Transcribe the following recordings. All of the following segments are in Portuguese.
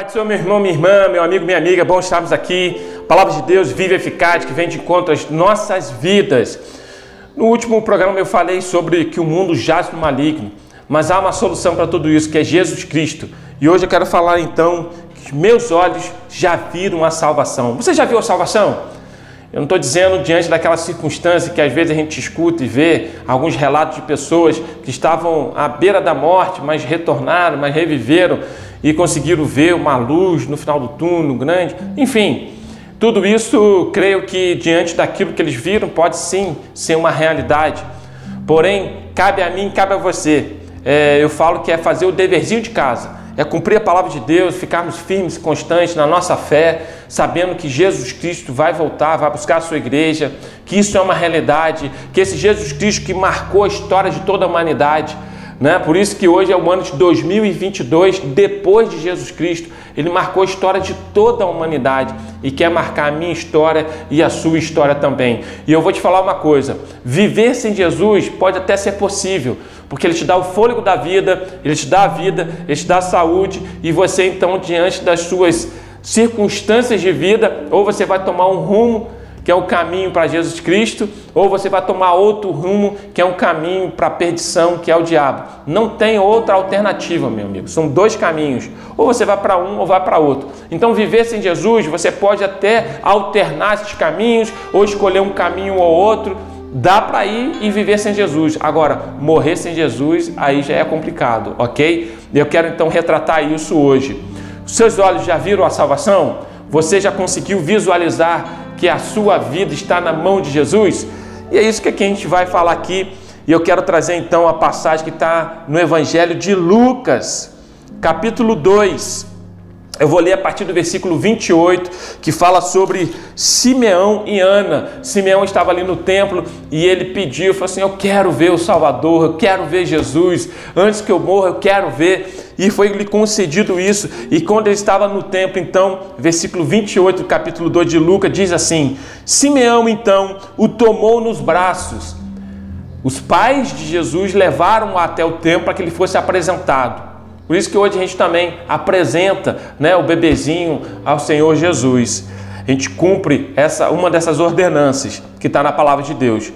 Pai do Senhor, meu irmão, minha irmã, meu amigo, minha amiga, bom estarmos aqui. Palavra de Deus viva eficaz que vem de encontro às nossas vidas. No último programa eu falei sobre que o mundo jaz no maligno, mas há uma solução para tudo isso, que é Jesus Cristo. E hoje eu quero falar então que meus olhos já viram a salvação. Você já viu a salvação? Eu não estou dizendo diante daquela circunstância que às vezes a gente escuta e vê alguns relatos de pessoas que estavam à beira da morte, mas retornaram, mas reviveram e conseguiram ver uma luz no final do túnel grande. Enfim, tudo isso creio que diante daquilo que eles viram pode sim ser uma realidade. Porém, cabe a mim, cabe a você. É, eu falo que é fazer o deverzinho de casa é cumprir a palavra de Deus, ficarmos firmes constantes na nossa fé, sabendo que Jesus Cristo vai voltar, vai buscar a sua igreja, que isso é uma realidade, que esse Jesus Cristo que marcou a história de toda a humanidade, né? Por isso que hoje é o ano de 2022, depois de Jesus Cristo. Ele marcou a história de toda a humanidade e quer marcar a minha história e a sua história também. E eu vou te falar uma coisa: viver sem Jesus pode até ser possível, porque ele te dá o fôlego da vida, ele te dá a vida, ele te dá a saúde e você então diante das suas circunstâncias de vida, ou você vai tomar um rumo que é o caminho para Jesus Cristo, ou você vai tomar outro rumo, que é um caminho para a perdição, que é o diabo. Não tem outra alternativa, meu amigo. São dois caminhos. Ou você vai para um ou vai para outro. Então, viver sem Jesus, você pode até alternar esses caminhos, ou escolher um caminho ou outro. Dá para ir e viver sem Jesus. Agora, morrer sem Jesus, aí já é complicado, ok? Eu quero então retratar isso hoje. Seus olhos já viram a salvação? Você já conseguiu visualizar que a sua vida está na mão de Jesus? E é isso que, a gente vai falar aqui. E eu quero trazer então a passagem que está no Evangelho de Lucas, capítulo 2. Eu vou ler a partir do versículo 28, que fala sobre Simeão e Ana. Simeão estava ali no templo e ele pediu, falou assim: Eu quero ver o Salvador, eu quero ver Jesus. Antes que eu morra, eu quero ver. E foi lhe concedido isso. E quando ele estava no templo, então, versículo 28 do capítulo 2 de Lucas, diz assim: Simeão então o tomou nos braços. Os pais de Jesus levaram-o até o templo para que ele fosse apresentado. Por isso que hoje a gente também apresenta né, o bebezinho ao Senhor Jesus. A gente cumpre essa uma dessas ordenanças que está na palavra de Deus.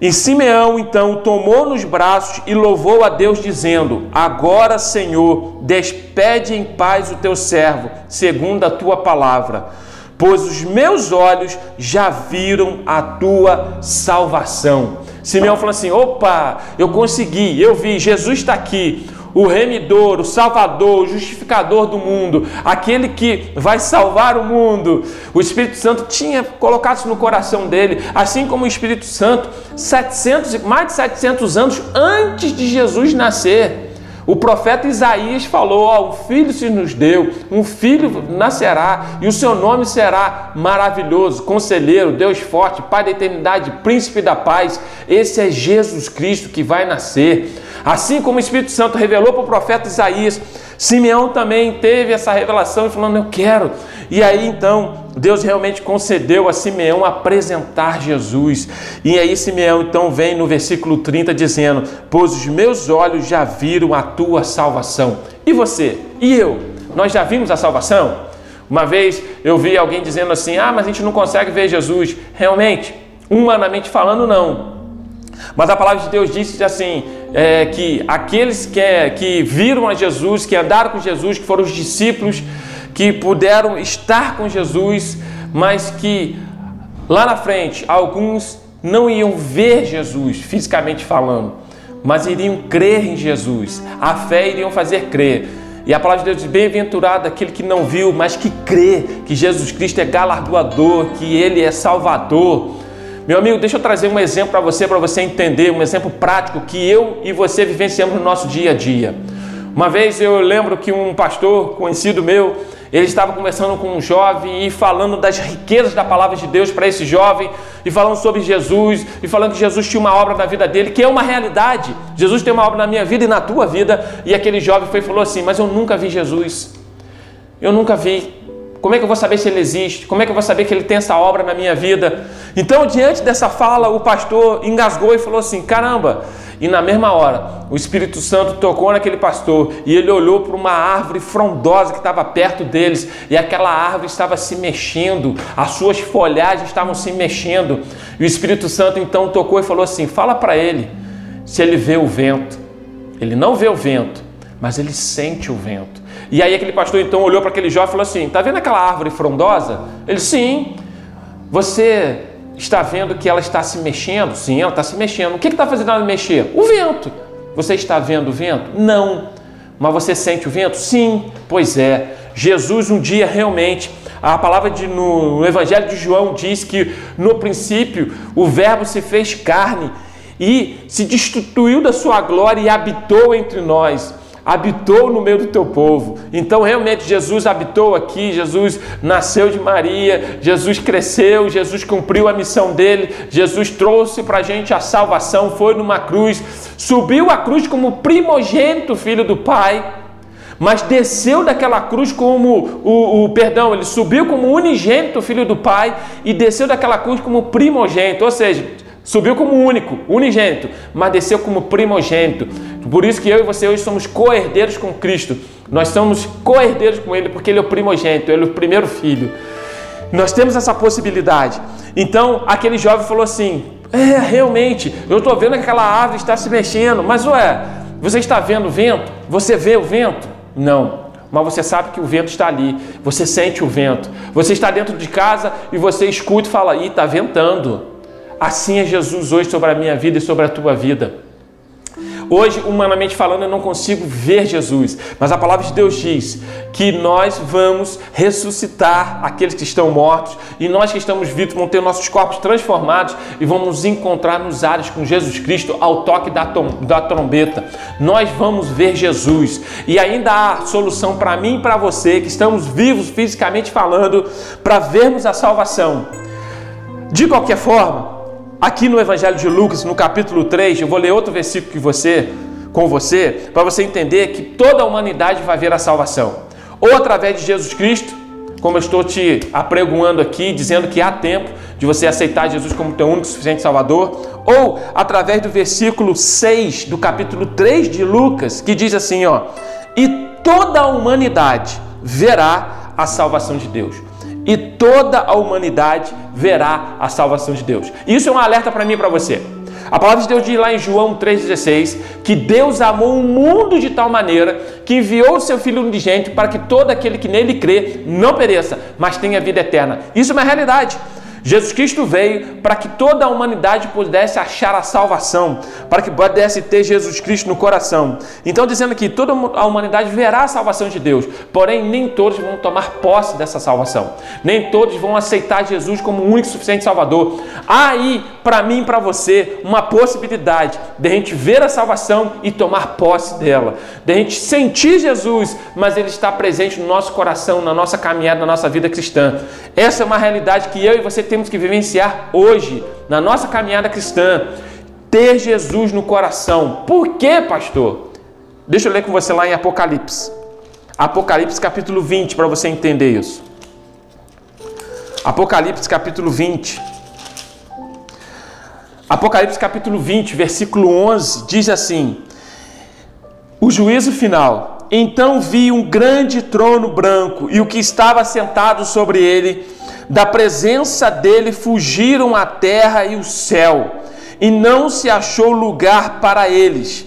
E Simeão então tomou nos braços e louvou a Deus, dizendo: Agora, Senhor, despede em paz o teu servo, segundo a tua palavra, pois os meus olhos já viram a tua salvação. Simeão falou assim: opa, eu consegui, eu vi, Jesus está aqui o remidor, o salvador, o justificador do mundo, aquele que vai salvar o mundo. O Espírito Santo tinha colocado isso no coração dele, assim como o Espírito Santo, 700, mais de 700 anos antes de Jesus nascer. O profeta Isaías falou: ó, um filho se nos deu, um filho nascerá, e o seu nome será maravilhoso, conselheiro, Deus forte, Pai da eternidade, príncipe da paz. Esse é Jesus Cristo que vai nascer. Assim como o Espírito Santo revelou para o profeta Isaías, Simeão também teve essa revelação, falando: Eu quero. E aí então, Deus realmente concedeu a Simeão apresentar Jesus. E aí, Simeão então vem no versículo 30 dizendo: Pois os meus olhos já viram a tua salvação. E você? E eu? Nós já vimos a salvação? Uma vez eu vi alguém dizendo assim: Ah, mas a gente não consegue ver Jesus. Realmente, humanamente falando, não. Mas a palavra de Deus diz assim: é, que aqueles que, é, que viram a Jesus, que andaram com Jesus, que foram os discípulos, que puderam estar com Jesus, mas que lá na frente alguns não iam ver Jesus fisicamente falando, mas iriam crer em Jesus. A fé iriam fazer crer. E a palavra de Deus diz: Bem-aventurado aquele que não viu, mas que crê que Jesus Cristo é galardoador, que Ele é Salvador. Meu amigo, deixa eu trazer um exemplo para você, para você entender, um exemplo prático que eu e você vivenciamos no nosso dia a dia. Uma vez eu lembro que um pastor conhecido meu, ele estava conversando com um jovem e falando das riquezas da palavra de Deus para esse jovem, e falando sobre Jesus, e falando que Jesus tinha uma obra na vida dele, que é uma realidade. Jesus tem uma obra na minha vida e na tua vida. E aquele jovem foi e falou assim: Mas eu nunca vi Jesus. Eu nunca vi. Como é que eu vou saber se ele existe? Como é que eu vou saber que ele tem essa obra na minha vida? Então, diante dessa fala, o pastor engasgou e falou assim: caramba! E na mesma hora, o Espírito Santo tocou naquele pastor e ele olhou para uma árvore frondosa que estava perto deles e aquela árvore estava se mexendo, as suas folhagens estavam se mexendo. E o Espírito Santo então tocou e falou assim: fala para ele se ele vê o vento. Ele não vê o vento, mas ele sente o vento. E aí aquele pastor então olhou para aquele jovem e falou assim: "Tá vendo aquela árvore frondosa?" Ele: "Sim." Você está vendo que ela está se mexendo? Sim, ela está se mexendo. O que está fazendo ela mexer? O vento. Você está vendo o vento? Não. Mas você sente o vento? Sim. Pois é. Jesus um dia realmente a palavra de, no, no Evangelho de João diz que no princípio o Verbo se fez carne e se destituiu da sua glória e habitou entre nós habitou no meio do teu povo. Então, realmente, Jesus habitou aqui, Jesus nasceu de Maria, Jesus cresceu, Jesus cumpriu a missão dele, Jesus trouxe para a gente a salvação, foi numa cruz, subiu a cruz como primogênito filho do Pai. Mas desceu daquela cruz como o, o perdão, ele subiu como unigênito filho do Pai e desceu daquela cruz como primogênito, ou seja, Subiu como único, unigênito, mas desceu como primogênito. Por isso que eu e você hoje somos co-herdeiros com Cristo. Nós somos co-herdeiros com Ele porque Ele é o primogênito, Ele é o primeiro filho. Nós temos essa possibilidade. Então, aquele jovem falou assim: É, realmente, eu estou vendo que aquela árvore está se mexendo, mas ué, você está vendo o vento? Você vê o vento? Não mas você sabe que o vento está ali, você sente o vento. Você está dentro de casa e você escuta e fala: Ih, está ventando. Assim é Jesus hoje sobre a minha vida e sobre a tua vida. Hoje, humanamente falando, eu não consigo ver Jesus, mas a palavra de Deus diz que nós vamos ressuscitar aqueles que estão mortos e nós que estamos vivos vamos ter nossos corpos transformados e vamos nos encontrar nos ares com Jesus Cristo ao toque da, da trombeta. Nós vamos ver Jesus e ainda há solução para mim e para você que estamos vivos fisicamente falando para vermos a salvação. De qualquer forma, Aqui no Evangelho de Lucas, no capítulo 3, eu vou ler outro versículo que você, com você, para você entender que toda a humanidade vai ver a salvação. Ou através de Jesus Cristo, como eu estou te apregoando aqui, dizendo que há tempo de você aceitar Jesus como teu único e suficiente Salvador, ou através do versículo 6 do capítulo 3 de Lucas, que diz assim, ó: "E toda a humanidade verá a salvação de Deus" e toda a humanidade verá a salvação de Deus. Isso é um alerta para mim e para você. A palavra de Deus diz lá em João 3,16 que Deus amou o mundo de tal maneira que enviou o seu Filho unigênito para que todo aquele que nele crê não pereça, mas tenha vida eterna. Isso é uma realidade. Jesus Cristo veio para que toda a humanidade pudesse achar a salvação, para que pudesse ter Jesus Cristo no coração. Então, dizendo que toda a humanidade verá a salvação de Deus, porém, nem todos vão tomar posse dessa salvação, nem todos vão aceitar Jesus como o único suficiente Salvador. Há aí, para mim e para você, uma possibilidade de a gente ver a salvação e tomar posse dela, de a gente sentir Jesus, mas ele está presente no nosso coração, na nossa caminhada, na nossa vida cristã. Essa é uma realidade que eu e você temos que vivenciar hoje, na nossa caminhada cristã. Ter Jesus no coração. Por quê, pastor? Deixa eu ler com você lá em Apocalipse. Apocalipse capítulo 20, para você entender isso. Apocalipse capítulo 20. Apocalipse capítulo 20, versículo 11, diz assim: O juízo final. Então vi um grande trono branco e o que estava sentado sobre ele da presença dele fugiram a terra e o céu, e não se achou lugar para eles.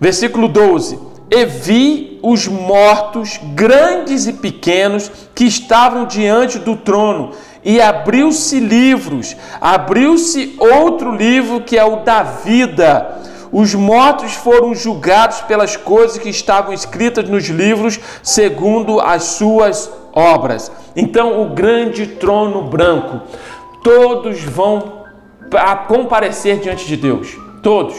Versículo 12: E vi os mortos, grandes e pequenos, que estavam diante do trono, e abriu-se livros, abriu-se outro livro que é o da vida. Os mortos foram julgados pelas coisas que estavam escritas nos livros, segundo as suas obras. Então, o grande trono branco, todos vão comparecer diante de Deus. Todos.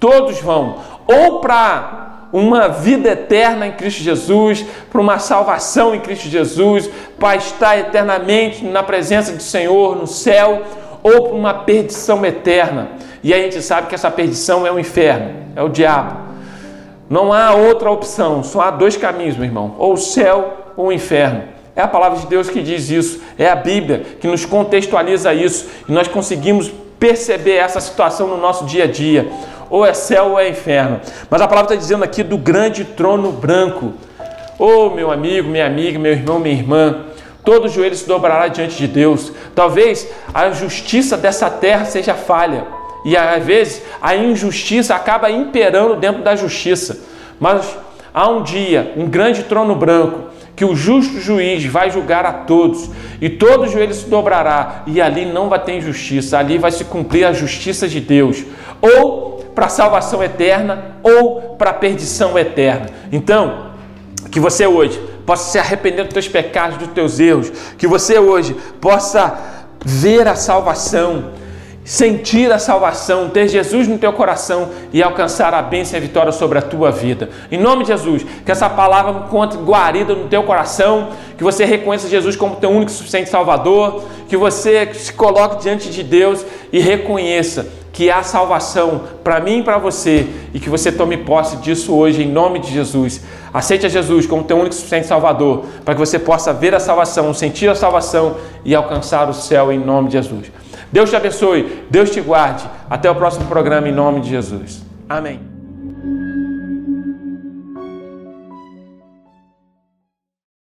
Todos vão. Ou para uma vida eterna em Cristo Jesus, para uma salvação em Cristo Jesus, para estar eternamente na presença do Senhor no céu, ou para uma perdição eterna. E a gente sabe que essa perdição é o inferno, é o diabo. Não há outra opção, só há dois caminhos, meu irmão: ou o céu ou o inferno. É a palavra de Deus que diz isso, é a Bíblia que nos contextualiza isso e nós conseguimos perceber essa situação no nosso dia a dia. Ou é céu ou é inferno. Mas a palavra está dizendo aqui do grande trono branco. Oh, meu amigo, minha amiga, meu irmão, minha irmã, todo joelho se dobrará diante de Deus. Talvez a justiça dessa terra seja falha. E às vezes a injustiça acaba imperando dentro da justiça. Mas há um dia, um grande trono branco, que o justo juiz vai julgar a todos, e todo joelho se dobrará, e ali não vai ter injustiça, ali vai se cumprir a justiça de Deus, ou para a salvação eterna, ou para a perdição eterna. Então, que você hoje possa se arrepender dos teus pecados, dos teus erros, que você hoje possa ver a salvação, sentir a salvação, ter Jesus no teu coração e alcançar a bênção e a vitória sobre a tua vida. Em nome de Jesus, que essa palavra encontre guarida no teu coração, que você reconheça Jesus como teu único e suficiente Salvador, que você se coloque diante de Deus e reconheça que há salvação para mim e para você e que você tome posse disso hoje em nome de Jesus. Aceite a Jesus como teu único e suficiente Salvador, para que você possa ver a salvação, sentir a salvação e alcançar o céu em nome de Jesus. Deus te abençoe, Deus te guarde. Até o próximo programa em nome de Jesus. Amém.